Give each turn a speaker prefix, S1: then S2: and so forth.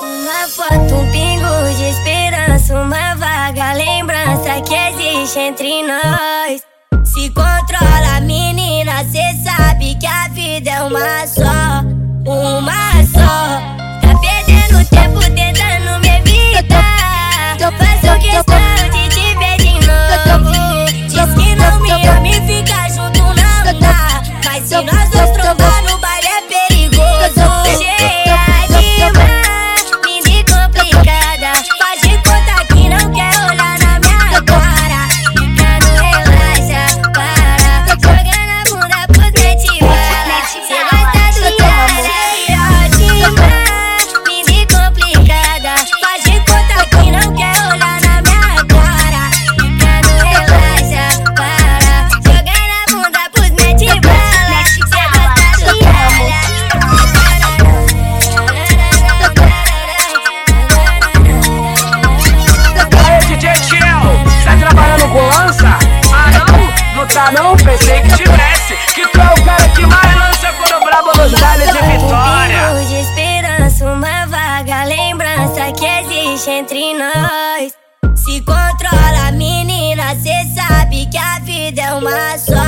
S1: Uma foto, um pingo de esperança, uma vaga lembrança que existe entre nós. Se controla, menina, cê sabe que a
S2: vida é uma só. Uma já não pensei que tivesse Que tu é o cara que mais lança quando brabo nos baile de vitória.
S1: Um de esperança, uma vaga lembrança que existe entre nós. Se controla menina, cê sabe que a vida é uma só.